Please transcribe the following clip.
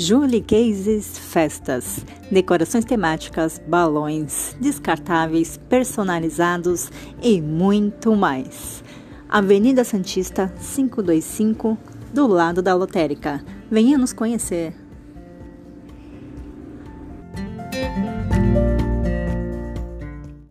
Julie Cases Festas. Decorações temáticas, balões, descartáveis, personalizados e muito mais. Avenida Santista 525, do lado da lotérica. Venha nos conhecer.